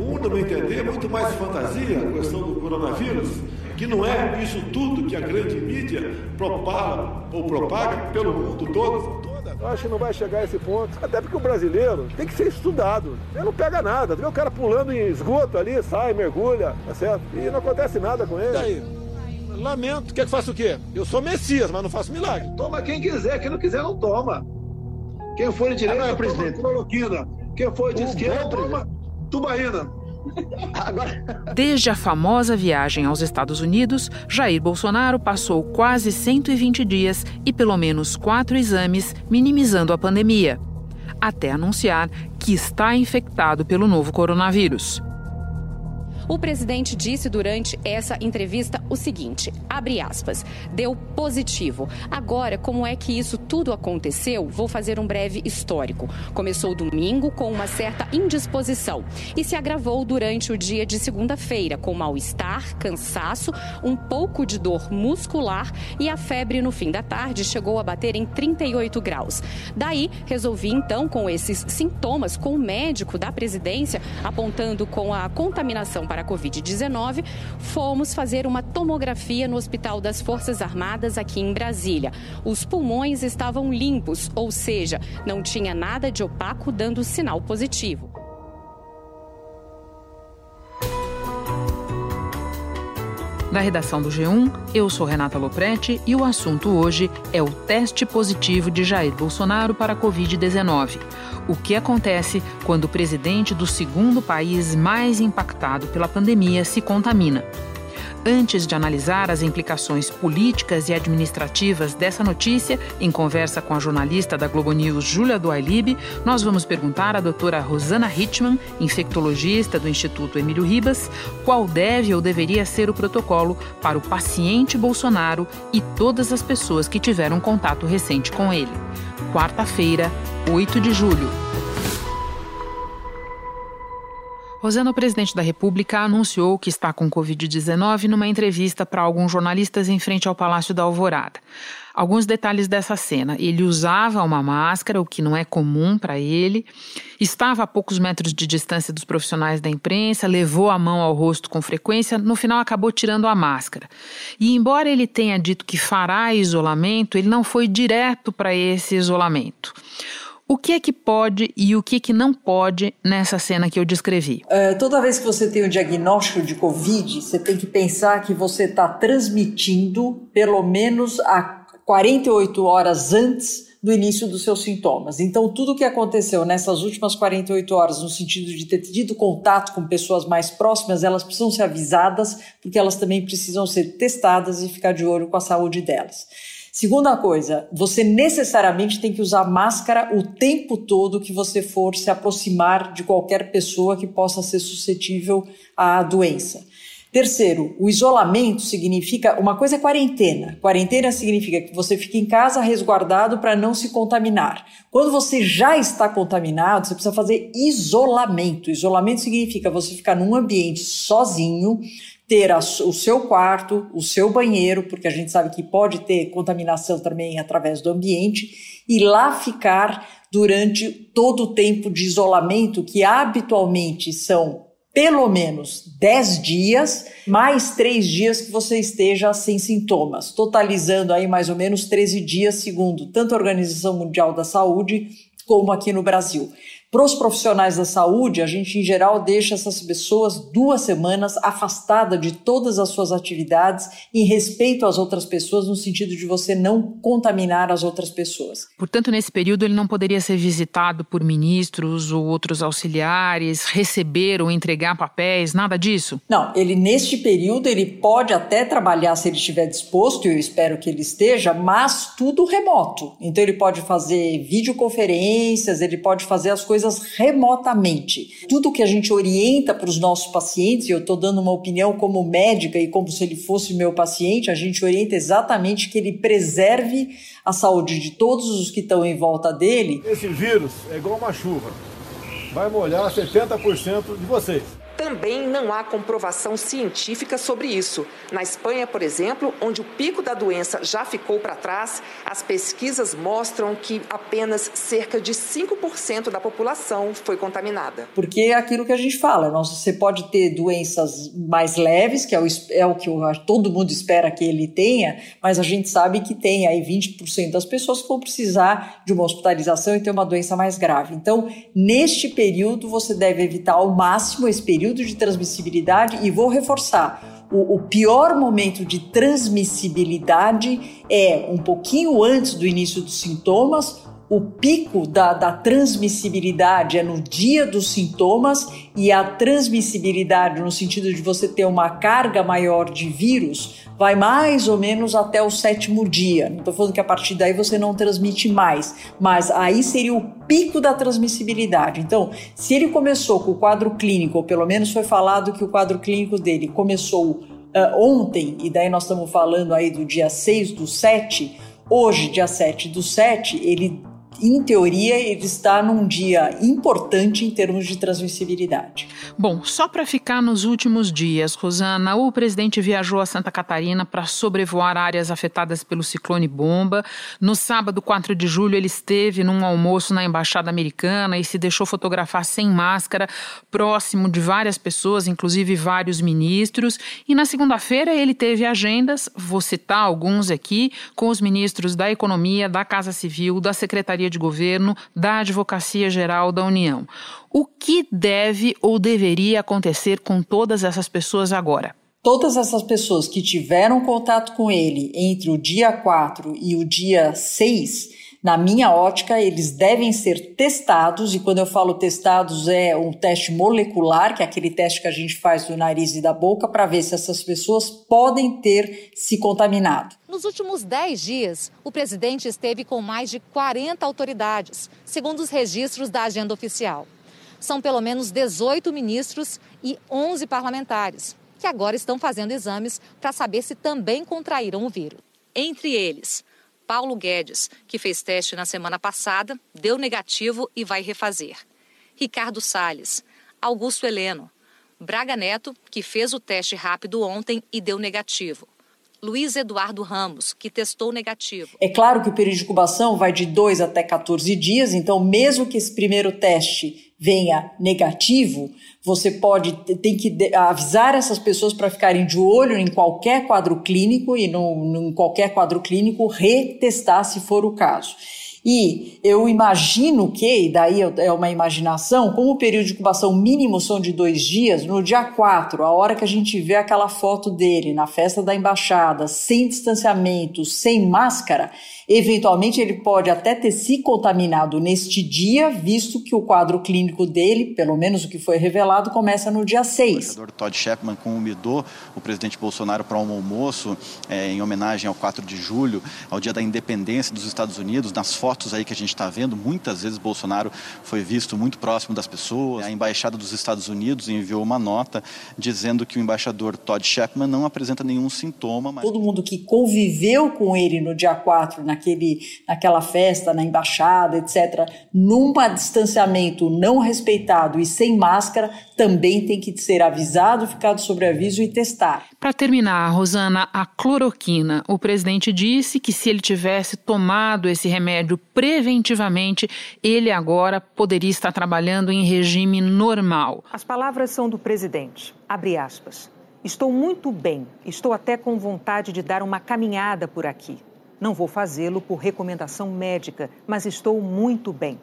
Um, no meu entender, é muito mais fantasia a questão do coronavírus, que não é isso tudo que a grande mídia propaga ou propaga pelo mundo todo. Eu acho que não vai chegar a esse ponto. Até porque o brasileiro tem que ser estudado. Ele não pega nada. Vê o cara pulando em esgoto ali, sai, mergulha, tá certo? E não acontece nada com ele. Daí? Lamento. Quer que faça o quê? Eu sou Messias, mas não faço milagre. Toma quem quiser, quem não quiser não toma. Quem for de direita, Agora, presidente. cloroquina. Quem for de o esquerda, toma tubaína. Desde a famosa viagem aos Estados Unidos, Jair Bolsonaro passou quase 120 dias e pelo menos quatro exames, minimizando a pandemia, até anunciar que está infectado pelo novo coronavírus. O presidente disse durante essa entrevista o seguinte: abre aspas, deu positivo. Agora, como é que isso tudo aconteceu? Vou fazer um breve histórico. Começou domingo com uma certa indisposição e se agravou durante o dia de segunda-feira com mal-estar, cansaço, um pouco de dor muscular e a febre no fim da tarde chegou a bater em 38 graus. Daí, resolvi então com esses sintomas com o médico da presidência apontando com a contaminação para para a Covid-19, fomos fazer uma tomografia no Hospital das Forças Armadas aqui em Brasília. Os pulmões estavam limpos, ou seja, não tinha nada de opaco dando sinal positivo. Da redação do G1, eu sou Renata Loprete e o assunto hoje é o teste positivo de Jair Bolsonaro para a Covid-19 o que acontece quando o presidente do segundo país mais impactado pela pandemia se contamina. Antes de analisar as implicações políticas e administrativas dessa notícia, em conversa com a jornalista da Globo News, Júlia Duailib, nós vamos perguntar à doutora Rosana Hitman, infectologista do Instituto Emílio Ribas, qual deve ou deveria ser o protocolo para o paciente Bolsonaro e todas as pessoas que tiveram contato recente com ele. Quarta-feira, 8 de julho. Rosana, o presidente da República, anunciou que está com Covid-19 numa entrevista para alguns jornalistas em frente ao Palácio da Alvorada. Alguns detalhes dessa cena. Ele usava uma máscara, o que não é comum para ele, estava a poucos metros de distância dos profissionais da imprensa, levou a mão ao rosto com frequência, no final acabou tirando a máscara. E embora ele tenha dito que fará isolamento, ele não foi direto para esse isolamento. O que é que pode e o que é que não pode nessa cena que eu descrevi? Uh, toda vez que você tem o diagnóstico de Covid, você tem que pensar que você está transmitindo pelo menos a 48 horas antes do início dos seus sintomas. Então, tudo o que aconteceu nessas últimas 48 horas, no sentido de ter tido contato com pessoas mais próximas, elas precisam ser avisadas, porque elas também precisam ser testadas e ficar de olho com a saúde delas. Segunda coisa, você necessariamente tem que usar máscara o tempo todo que você for se aproximar de qualquer pessoa que possa ser suscetível à doença. Terceiro, o isolamento significa uma coisa é quarentena. Quarentena significa que você fica em casa resguardado para não se contaminar. Quando você já está contaminado, você precisa fazer isolamento. Isolamento significa você ficar num ambiente sozinho, ter o seu quarto, o seu banheiro, porque a gente sabe que pode ter contaminação também através do ambiente, e lá ficar durante todo o tempo de isolamento, que habitualmente são pelo menos 10 dias, mais 3 dias que você esteja sem sintomas, totalizando aí mais ou menos 13 dias, segundo tanto a Organização Mundial da Saúde como aqui no Brasil. Para os profissionais da saúde, a gente em geral deixa essas pessoas duas semanas afastadas de todas as suas atividades em respeito às outras pessoas, no sentido de você não contaminar as outras pessoas. Portanto, nesse período ele não poderia ser visitado por ministros ou outros auxiliares, receber ou entregar papéis, nada disso? Não, ele neste período ele pode até trabalhar se ele estiver disposto, e eu espero que ele esteja, mas tudo remoto. Então ele pode fazer videoconferências, ele pode fazer as coisas coisas remotamente. Tudo que a gente orienta para os nossos pacientes, e eu estou dando uma opinião como médica e como se ele fosse meu paciente, a gente orienta exatamente que ele preserve a saúde de todos os que estão em volta dele. Esse vírus é igual uma chuva, vai molhar 70% de vocês. Também não há comprovação científica sobre isso. Na Espanha, por exemplo, onde o pico da doença já ficou para trás, as pesquisas mostram que apenas cerca de 5% da população foi contaminada. Porque é aquilo que a gente fala, você pode ter doenças mais leves, que é o, é o que todo mundo espera que ele tenha, mas a gente sabe que tem aí 20% das pessoas que vão precisar de uma hospitalização e ter uma doença mais grave. Então, neste período, você deve evitar ao máximo esse período período de transmissibilidade e vou reforçar. O, o, pior momento de transmissibilidade é um pouquinho antes do início dos sintomas o pico da, da, transmissibilidade é no dia dos sintomas e a transmissibilidade, no sentido de você ter uma carga maior de vírus, vai mais ou menos até o sétimo dia. Não estou falando que a partir daí você não transmite mais, mas aí seria o pico da transmissibilidade. Então, se ele começou com o quadro clínico, ou pelo menos foi falado que o quadro clínico dele começou uh, ontem, e daí nós estamos falando aí do dia 6 do 7, hoje, dia 7 do 7, ele em teoria, ele está num dia importante em termos de transmissibilidade. Bom, só para ficar nos últimos dias, Rosana, o presidente viajou a Santa Catarina para sobrevoar áreas afetadas pelo ciclone bomba. No sábado, 4 de julho, ele esteve num almoço na embaixada americana e se deixou fotografar sem máscara, próximo de várias pessoas, inclusive vários ministros. E na segunda-feira, ele teve agendas, vou citar alguns aqui, com os ministros da Economia, da Casa Civil, da Secretaria de Governo da Advocacia Geral da União. O que deve ou deveria acontecer com todas essas pessoas agora? Todas essas pessoas que tiveram contato com ele entre o dia 4 e o dia 6 na minha ótica, eles devem ser testados, e quando eu falo testados, é um teste molecular, que é aquele teste que a gente faz do nariz e da boca, para ver se essas pessoas podem ter se contaminado. Nos últimos 10 dias, o presidente esteve com mais de 40 autoridades, segundo os registros da agenda oficial. São pelo menos 18 ministros e 11 parlamentares, que agora estão fazendo exames para saber se também contraíram o vírus. Entre eles, Paulo Guedes, que fez teste na semana passada, deu negativo e vai refazer. Ricardo Salles, Augusto Heleno, Braga Neto, que fez o teste rápido ontem e deu negativo. Luiz Eduardo Ramos, que testou negativo. É claro que o período de incubação vai de 2 até 14 dias, então, mesmo que esse primeiro teste venha negativo, você pode tem que avisar essas pessoas para ficarem de olho em qualquer quadro clínico e no, em qualquer quadro clínico retestar se for o caso. E eu imagino que, e daí é uma imaginação, como o período de incubação mínimo são de dois dias, no dia 4, a hora que a gente vê aquela foto dele na festa da embaixada, sem distanciamento, sem máscara, Eventualmente, ele pode até ter se contaminado neste dia, visto que o quadro clínico dele, pelo menos o que foi revelado, começa no dia 6. O senador Todd Shepman convidou o presidente Bolsonaro para um almoço é, em homenagem ao 4 de julho, ao dia da independência dos Estados Unidos. Nas fotos aí que a gente está vendo, muitas vezes Bolsonaro foi visto muito próximo das pessoas. A embaixada dos Estados Unidos enviou uma nota dizendo que o embaixador Todd Shepman não apresenta nenhum sintoma. Mas... Todo mundo que conviveu com ele no dia 4, na naquele, naquela festa, na embaixada, etc., num distanciamento não respeitado e sem máscara, também tem que ser avisado, ficado sobre aviso e testar. Para terminar, Rosana, a cloroquina. O presidente disse que se ele tivesse tomado esse remédio preventivamente, ele agora poderia estar trabalhando em regime normal. As palavras são do presidente. Abre aspas. Estou muito bem, estou até com vontade de dar uma caminhada por aqui. Não vou fazê-lo por recomendação médica, mas estou muito bem.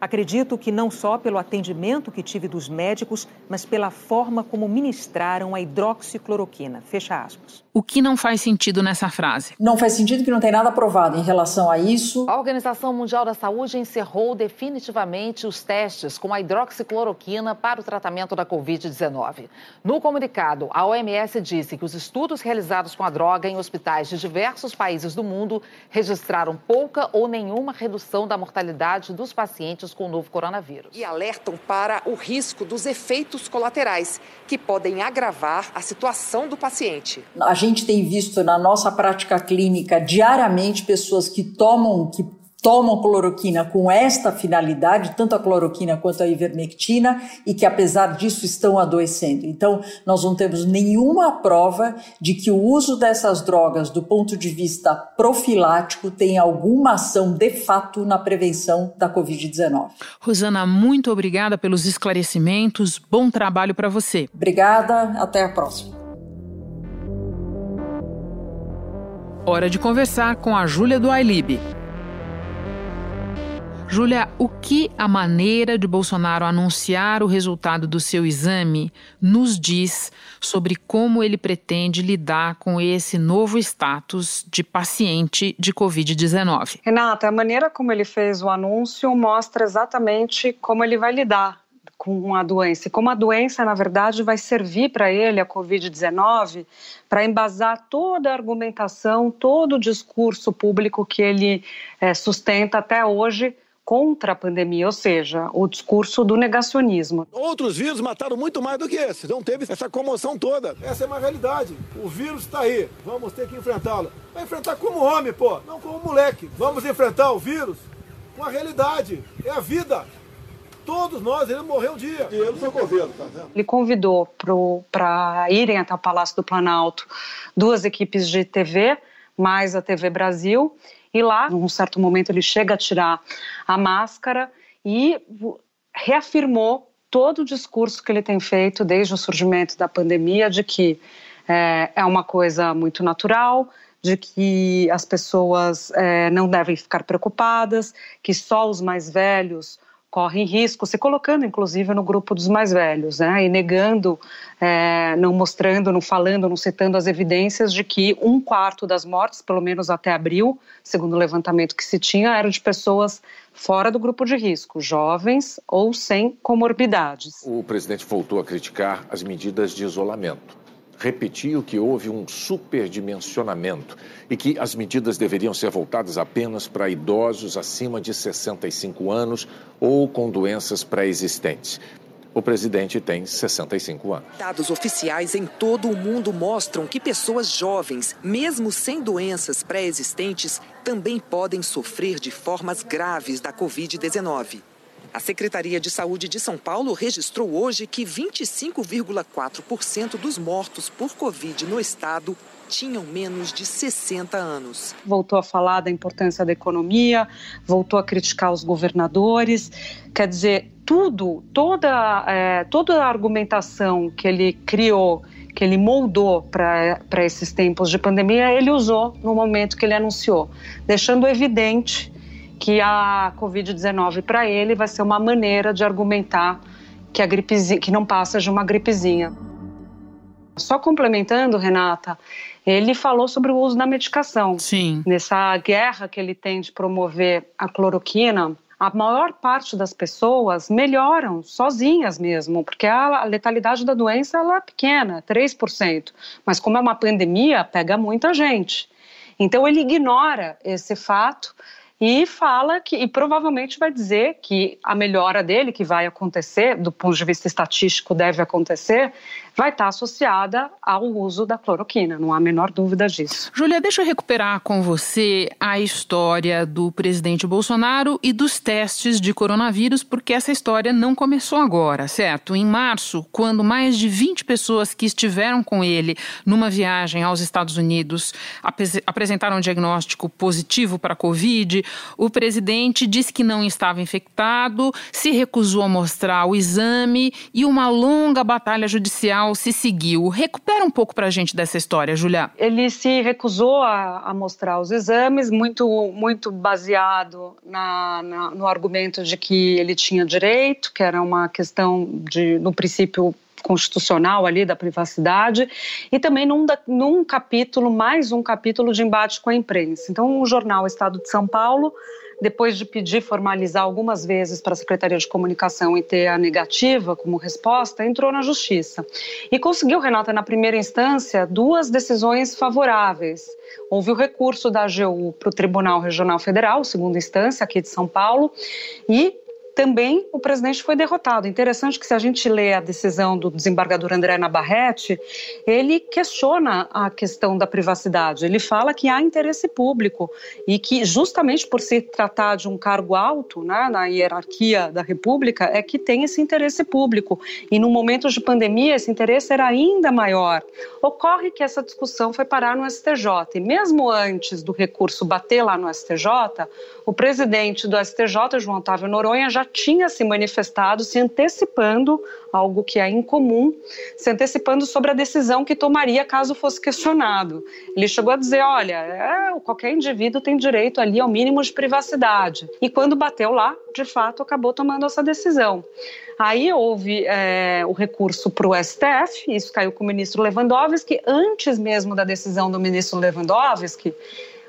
Acredito que não só pelo atendimento que tive dos médicos, mas pela forma como ministraram a hidroxicloroquina. Fecha aspas. O que não faz sentido nessa frase? Não faz sentido que não tem nada provado em relação a isso. A Organização Mundial da Saúde encerrou definitivamente os testes com a hidroxicloroquina para o tratamento da Covid-19. No comunicado, a OMS disse que os estudos realizados com a droga em hospitais de diversos países do mundo registraram pouca ou nenhuma redução da mortalidade dos pacientes com o novo coronavírus. E alertam para o risco dos efeitos colaterais, que podem agravar a situação do paciente. A gente tem visto na nossa prática clínica diariamente pessoas que tomam, que tomam cloroquina com esta finalidade, tanto a cloroquina quanto a ivermectina, e que apesar disso estão adoecendo. Então, nós não temos nenhuma prova de que o uso dessas drogas, do ponto de vista profilático, tem alguma ação de fato na prevenção da Covid-19. Rosana, muito obrigada pelos esclarecimentos. Bom trabalho para você. Obrigada, até a próxima. Hora de conversar com a Júlia do iLib. Júlia, o que a maneira de Bolsonaro anunciar o resultado do seu exame nos diz sobre como ele pretende lidar com esse novo status de paciente de Covid-19? Renata, a maneira como ele fez o anúncio mostra exatamente como ele vai lidar com a doença. E como a doença, na verdade, vai servir para ele, a Covid-19, para embasar toda a argumentação, todo o discurso público que ele é, sustenta até hoje contra a pandemia, ou seja, o discurso do negacionismo. Outros vírus mataram muito mais do que esse, não teve essa comoção toda. Essa é uma realidade. O vírus está aí, vamos ter que enfrentá-lo. Vai enfrentar como homem, pô, não como moleque. Vamos enfrentar o vírus com a realidade, é a vida. Todos nós iremos morrer um dia. E ele foi governo, tá vendo? Ele convidou para irem até o Palácio do Planalto duas equipes de TV, mais a TV Brasil, e lá, num certo momento, ele chega a tirar a máscara e reafirmou todo o discurso que ele tem feito desde o surgimento da pandemia de que é, é uma coisa muito natural, de que as pessoas é, não devem ficar preocupadas, que só os mais velhos correm risco, se colocando inclusive no grupo dos mais velhos, né? E negando, é, não mostrando, não falando, não citando as evidências de que um quarto das mortes, pelo menos até abril, segundo o levantamento que se tinha, eram de pessoas fora do grupo de risco, jovens ou sem comorbidades. O presidente voltou a criticar as medidas de isolamento repetiu que houve um superdimensionamento e que as medidas deveriam ser voltadas apenas para idosos acima de 65 anos ou com doenças pré-existentes. O presidente tem 65 anos. Dados oficiais em todo o mundo mostram que pessoas jovens, mesmo sem doenças pré-existentes, também podem sofrer de formas graves da Covid-19. A Secretaria de Saúde de São Paulo registrou hoje que 25,4% dos mortos por Covid no estado tinham menos de 60 anos. Voltou a falar da importância da economia, voltou a criticar os governadores. Quer dizer, tudo, toda, é, toda a argumentação que ele criou que ele moldou para esses tempos de pandemia, ele usou no momento que ele anunciou, deixando evidente que a Covid-19 para ele vai ser uma maneira de argumentar que a gripezinha, que não passa de uma gripezinha. Só complementando, Renata, ele falou sobre o uso da medicação. Sim. Nessa guerra que ele tem de promover a cloroquina, a maior parte das pessoas melhoram sozinhas mesmo, porque a letalidade da doença ela é pequena, 3%. Mas como é uma pandemia, pega muita gente. Então ele ignora esse fato e fala que, e provavelmente vai dizer que a melhora dele, que vai acontecer, do ponto de vista estatístico, deve acontecer, vai estar associada ao uso da cloroquina, não há a menor dúvida disso. Júlia, deixa eu recuperar com você a história do presidente Bolsonaro e dos testes de coronavírus, porque essa história não começou agora, certo? Em março, quando mais de 20 pessoas que estiveram com ele numa viagem aos Estados Unidos apresentaram um diagnóstico positivo para a Covid, o presidente disse que não estava infectado, se recusou a mostrar o exame e uma longa batalha judicial se seguiu. Recupera um pouco para a gente dessa história, Julia. Ele se recusou a, a mostrar os exames, muito, muito baseado na, na, no argumento de que ele tinha direito, que era uma questão de, no princípio constitucional ali da privacidade e também num, num capítulo, mais um capítulo de embate com a imprensa. Então, o jornal Estado de São Paulo depois de pedir formalizar algumas vezes para a Secretaria de Comunicação e ter a negativa como resposta, entrou na Justiça. E conseguiu, Renata, na primeira instância, duas decisões favoráveis. Houve o recurso da AGU para o Tribunal Regional Federal, segunda instância, aqui de São Paulo, e também o presidente foi derrotado. Interessante que se a gente lê a decisão do desembargador André Navarrete, ele questiona a questão da privacidade. Ele fala que há interesse público e que justamente por se tratar de um cargo alto né, na hierarquia da República é que tem esse interesse público. E no momento de pandemia esse interesse era ainda maior. Ocorre que essa discussão foi parar no STJ e mesmo antes do recurso bater lá no STJ, o presidente do STJ, João Otávio Noronha, já tinha se manifestado, se antecipando, algo que é incomum, se antecipando sobre a decisão que tomaria caso fosse questionado. Ele chegou a dizer: olha, é, qualquer indivíduo tem direito ali ao mínimo de privacidade. E quando bateu lá, de fato, acabou tomando essa decisão. Aí houve é, o recurso para o STF, isso caiu com o ministro Lewandowski, antes mesmo da decisão do ministro Lewandowski,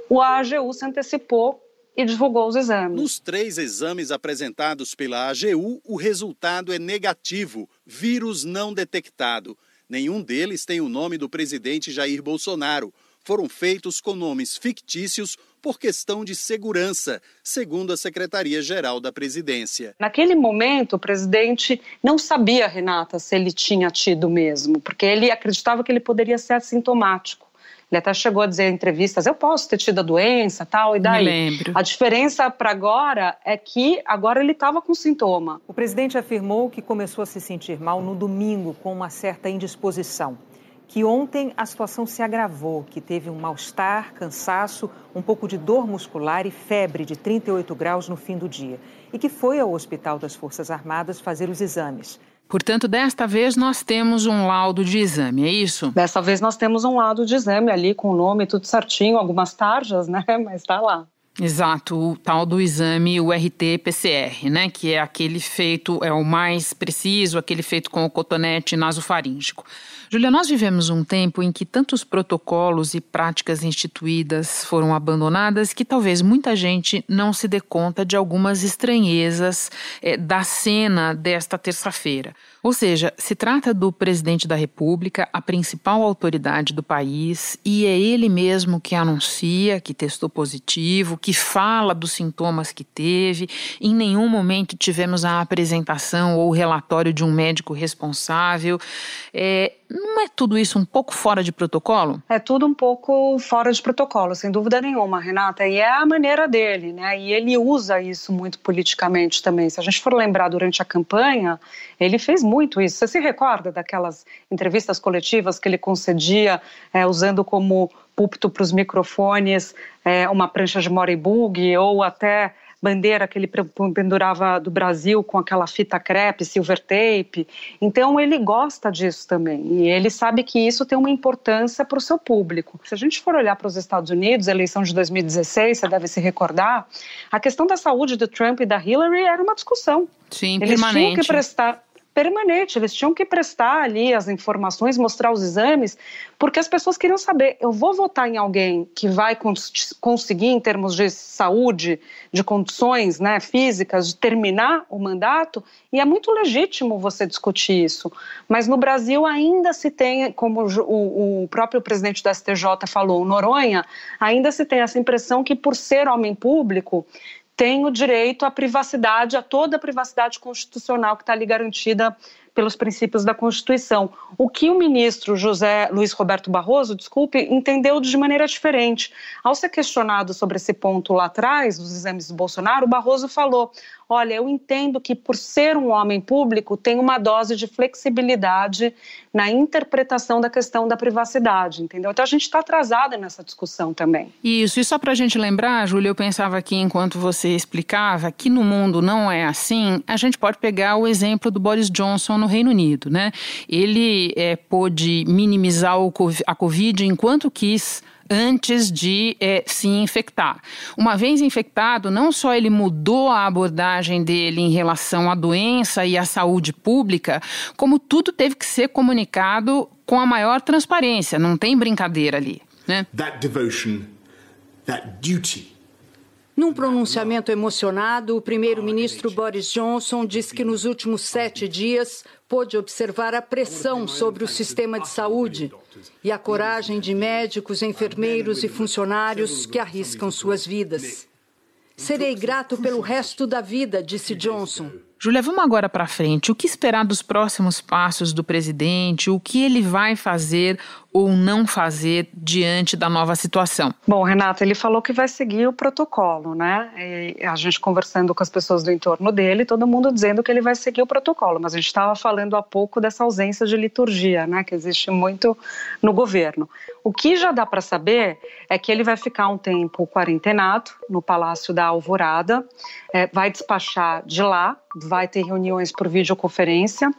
o AGU se antecipou e divulgou os exames. Nos três exames apresentados pela AGU, o resultado é negativo, vírus não detectado. Nenhum deles tem o nome do presidente Jair Bolsonaro. Foram feitos com nomes fictícios por questão de segurança, segundo a Secretaria-Geral da Presidência. Naquele momento, o presidente não sabia, Renata, se ele tinha tido mesmo, porque ele acreditava que ele poderia ser assintomático. Ele até chegou a dizer em entrevistas: eu posso ter tido a doença, tal, e daí. Me lembro. A diferença para agora é que agora ele estava com sintoma. O presidente afirmou que começou a se sentir mal no domingo com uma certa indisposição. Que ontem a situação se agravou, que teve um mal-estar, cansaço, um pouco de dor muscular e febre de 38 graus no fim do dia. E que foi ao Hospital das Forças Armadas fazer os exames. Portanto, desta vez nós temos um laudo de exame, é isso? Dessa vez nós temos um laudo de exame ali com o nome tudo certinho, algumas tarjas, né? Mas está lá. Exato, o tal do exame, o RT-PCR, né? Que é aquele feito, é o mais preciso, aquele feito com o cotonete nasofaríngico. Julia, nós vivemos um tempo em que tantos protocolos e práticas instituídas foram abandonadas que talvez muita gente não se dê conta de algumas estranhezas é, da cena desta terça-feira. Ou seja, se trata do presidente da República, a principal autoridade do país, e é ele mesmo que anuncia que testou positivo, que fala dos sintomas que teve. Em nenhum momento tivemos a apresentação ou relatório de um médico responsável. É, não é tudo isso um pouco fora de protocolo? É tudo um pouco fora de protocolo, sem dúvida nenhuma, Renata. E é a maneira dele, né? E ele usa isso muito politicamente também. Se a gente for lembrar durante a campanha, ele fez muito isso. Você se recorda daquelas entrevistas coletivas que ele concedia é, usando como púlpito para os microfones é, uma prancha de moribug ou até bandeira que ele pendurava do Brasil com aquela fita crepe, silver tape. Então ele gosta disso também e ele sabe que isso tem uma importância para o seu público. Se a gente for olhar para os Estados Unidos, eleição de 2016, você deve se recordar, a questão da saúde do Trump e da Hillary era uma discussão. Sim, Eles permanente. tinham que prestar permanente. Eles tinham que prestar ali as informações, mostrar os exames, porque as pessoas queriam saber: eu vou votar em alguém que vai cons conseguir, em termos de saúde, de condições né, físicas, de terminar o mandato? E é muito legítimo você discutir isso. Mas no Brasil ainda se tem, como o, o próprio presidente do STJ falou, o Noronha, ainda se tem essa impressão que, por ser homem público, tem o direito à privacidade, a toda a privacidade constitucional que está ali garantida pelos princípios da Constituição. O que o ministro José Luiz Roberto Barroso, desculpe, entendeu de maneira diferente. Ao ser questionado sobre esse ponto lá atrás, dos exames do Bolsonaro, o Barroso falou: olha, eu entendo que por ser um homem público tem uma dose de flexibilidade na interpretação da questão da privacidade, entendeu? Então a gente está atrasada nessa discussão também. Isso, e só para a gente lembrar, Júlia, eu pensava aqui enquanto você explicava que no mundo não é assim, a gente pode pegar o exemplo do Boris Johnson no Reino Unido, né? Ele é, pôde minimizar a Covid enquanto quis antes de é, se infectar. Uma vez infectado, não só ele mudou a abordagem dele em relação à doença e à saúde pública, como tudo teve que ser comunicado com a maior transparência. Não tem brincadeira ali, né? That devotion, that duty num pronunciamento emocionado, o primeiro-ministro Boris Johnson disse que nos últimos sete dias pôde observar a pressão sobre o sistema de saúde e a coragem de médicos, enfermeiros e funcionários que arriscam suas vidas. Serei grato pelo resto da vida, disse Johnson. Julia, vamos agora para frente. O que esperar dos próximos passos do presidente? O que ele vai fazer ou não fazer diante da nova situação? Bom, Renata, ele falou que vai seguir o protocolo, né? E a gente conversando com as pessoas do entorno dele, todo mundo dizendo que ele vai seguir o protocolo, mas a gente estava falando há pouco dessa ausência de liturgia, né? Que existe muito no governo. O que já dá para saber é que ele vai ficar um tempo quarentenado no Palácio da Alvorada, é, vai despachar de lá, vai ter reuniões por videoconferência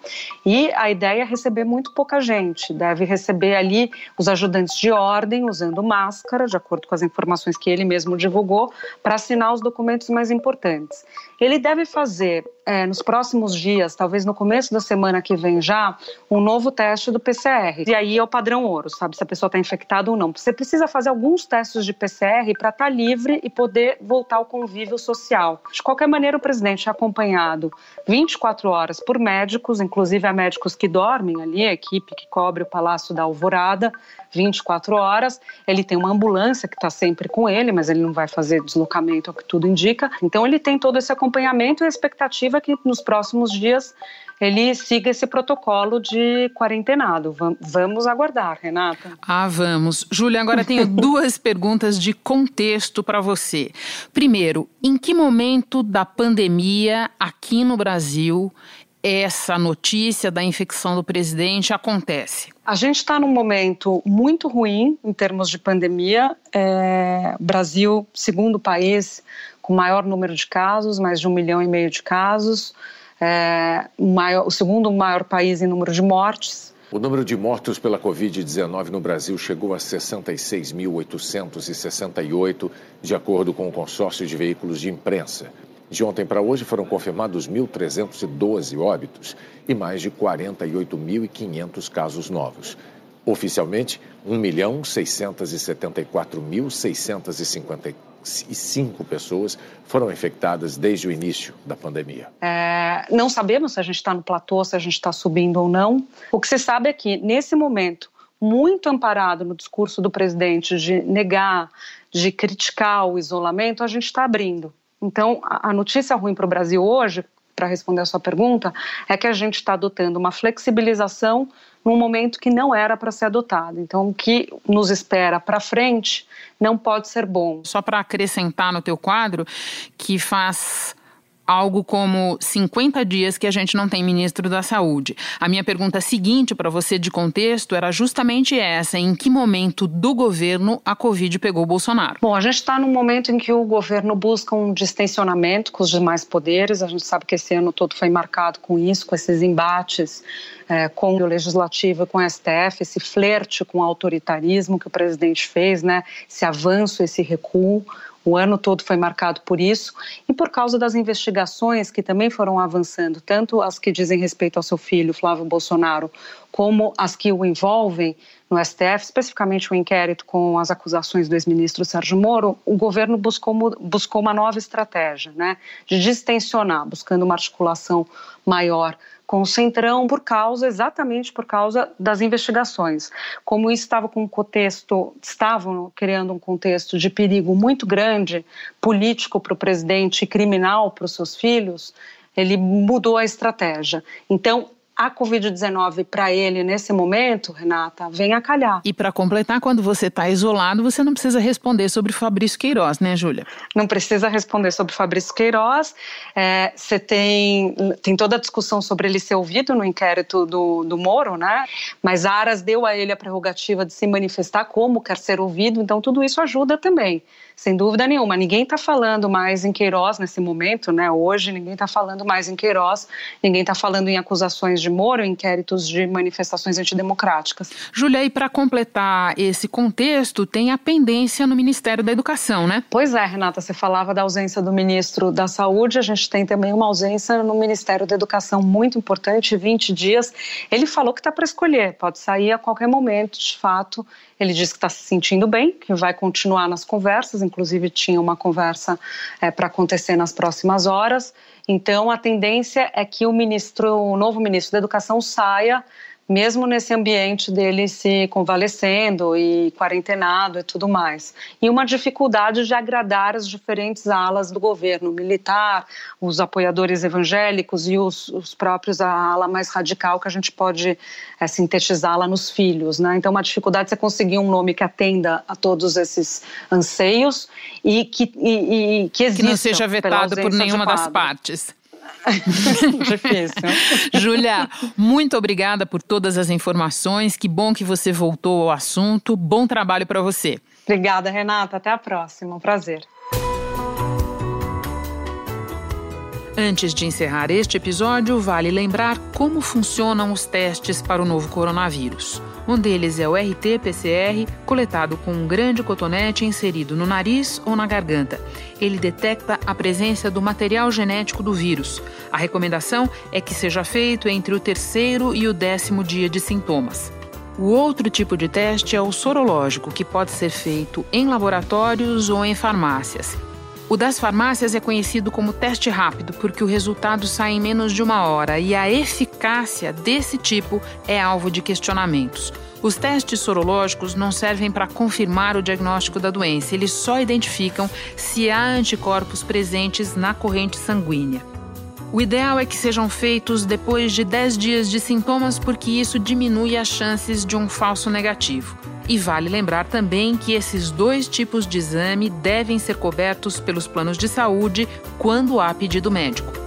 e a ideia é receber muito pouca gente. Deve receber ali os ajudantes de ordem usando máscara, de acordo com as informações que ele mesmo divulgou, para assinar os documentos mais importantes. Ele deve fazer é, nos próximos dias, talvez no começo da semana que vem já, um novo teste do PCR. E aí é o padrão ouro, sabe? Se a pessoa está infectada ou não. Você precisa fazer alguns testes de PCR para estar tá livre e poder voltar ao convívio social. De qualquer maneira, o presidente é acompanhado 24 horas por médicos, inclusive há médicos que dormem ali, a equipe que cobre o Palácio da Alvorada, 24 horas. Ele tem uma ambulância que está sempre com ele, mas ele não vai fazer deslocamento, é o que tudo indica. Então, ele tem todo esse acompanhamento e a expectativa expectativa é que nos próximos dias ele siga esse protocolo de quarentenado. Vamos aguardar, Renata. Ah, vamos. Júlia, agora tenho duas perguntas de contexto para você. Primeiro, em que momento da pandemia aqui no Brasil essa notícia da infecção do presidente acontece? A gente está num momento muito ruim em termos de pandemia. É, Brasil, segundo país com maior número de casos, mais de um milhão e meio de casos, é, maior, o segundo maior país em número de mortes. O número de mortos pela Covid-19 no Brasil chegou a 66.868, de acordo com o consórcio de veículos de imprensa. De ontem para hoje foram confirmados 1.312 óbitos e mais de 48.500 casos novos. Oficialmente, 1.674.655 pessoas foram infectadas desde o início da pandemia. É, não sabemos se a gente está no platô, se a gente está subindo ou não. O que se sabe é que, nesse momento, muito amparado no discurso do presidente de negar, de criticar o isolamento, a gente está abrindo. Então, a notícia ruim para o Brasil hoje, para responder a sua pergunta, é que a gente está adotando uma flexibilização num momento que não era para ser adotado. Então, o que nos espera para frente não pode ser bom. Só para acrescentar no teu quadro, que faz algo como 50 dias que a gente não tem ministro da Saúde. A minha pergunta seguinte para você de contexto era justamente essa: em que momento do governo a Covid pegou o Bolsonaro? Bom, a gente está num momento em que o governo busca um distensionamento com os demais poderes. A gente sabe que esse ano todo foi marcado com isso, com esses embates é, com o legislativo e com o STF, esse flerte com o autoritarismo que o presidente fez, né? Esse avanço, esse recuo. O ano todo foi marcado por isso e por causa das investigações que também foram avançando, tanto as que dizem respeito ao seu filho, Flávio Bolsonaro, como as que o envolvem no STF, especificamente o inquérito com as acusações do ex-ministro Sérgio Moro, o governo buscou, buscou uma nova estratégia, né, de distensionar, buscando uma articulação maior com o Centrão por causa, exatamente por causa das investigações. Como estava com um contexto, estavam criando um contexto de perigo muito grande, político para o presidente e criminal para os seus filhos, ele mudou a estratégia. Então, a Covid-19 para ele nesse momento, Renata, vem a calhar. E para completar, quando você está isolado, você não precisa responder sobre Fabrício Queiroz, né, Júlia? Não precisa responder sobre Fabrício Queiroz. É, você tem, tem toda a discussão sobre ele ser ouvido no inquérito do, do Moro, né? Mas Aras deu a ele a prerrogativa de se manifestar como quer ser ouvido, então tudo isso ajuda também sem dúvida nenhuma. Ninguém está falando mais em Queiroz nesse momento, né? Hoje ninguém está falando mais em Queiroz, ninguém está falando em acusações de Moro, inquéritos de manifestações antidemocráticas. Júlia, e para completar esse contexto, tem a pendência no Ministério da Educação, né? Pois é, Renata, você falava da ausência do ministro da Saúde, a gente tem também uma ausência no Ministério da Educação muito importante, 20 dias. Ele falou que está para escolher, pode sair a qualquer momento, de fato. Ele disse que está se sentindo bem, que vai continuar nas conversas, inclusive tinha uma conversa é, para acontecer nas próximas horas. Então, a tendência é que o ministro, o novo ministro da Educação saia mesmo nesse ambiente dele se convalescendo e quarentenado e tudo mais. E uma dificuldade de agradar as diferentes alas do governo militar, os apoiadores evangélicos e os, os próprios, a ala mais radical, que a gente pode é, sintetizá-la nos filhos. Né? Então, uma dificuldade de você conseguir um nome que atenda a todos esses anseios e que, e, e que exista. Que não seja vetado por nenhuma das partes. Difícil. Júlia, muito obrigada por todas as informações. Que bom que você voltou ao assunto. Bom trabalho para você. Obrigada, Renata. Até a próxima. Um prazer. Antes de encerrar este episódio, vale lembrar como funcionam os testes para o novo coronavírus. Um deles é o RT-PCR, coletado com um grande cotonete inserido no nariz ou na garganta. Ele detecta a presença do material genético do vírus. A recomendação é que seja feito entre o terceiro e o décimo dia de sintomas. O outro tipo de teste é o sorológico, que pode ser feito em laboratórios ou em farmácias. O das farmácias é conhecido como teste rápido porque o resultado sai em menos de uma hora e a eficácia desse tipo é alvo de questionamentos. Os testes sorológicos não servem para confirmar o diagnóstico da doença, eles só identificam se há anticorpos presentes na corrente sanguínea. O ideal é que sejam feitos depois de 10 dias de sintomas, porque isso diminui as chances de um falso negativo. E vale lembrar também que esses dois tipos de exame devem ser cobertos pelos planos de saúde quando há pedido médico.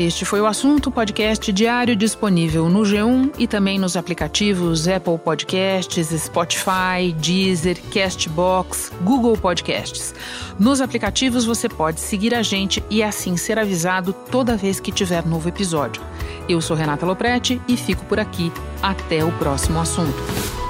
Este foi o assunto podcast diário disponível no G1 e também nos aplicativos Apple Podcasts, Spotify, Deezer, Castbox, Google Podcasts. Nos aplicativos você pode seguir a gente e assim ser avisado toda vez que tiver novo episódio. Eu sou Renata Loprete e fico por aqui. Até o próximo assunto.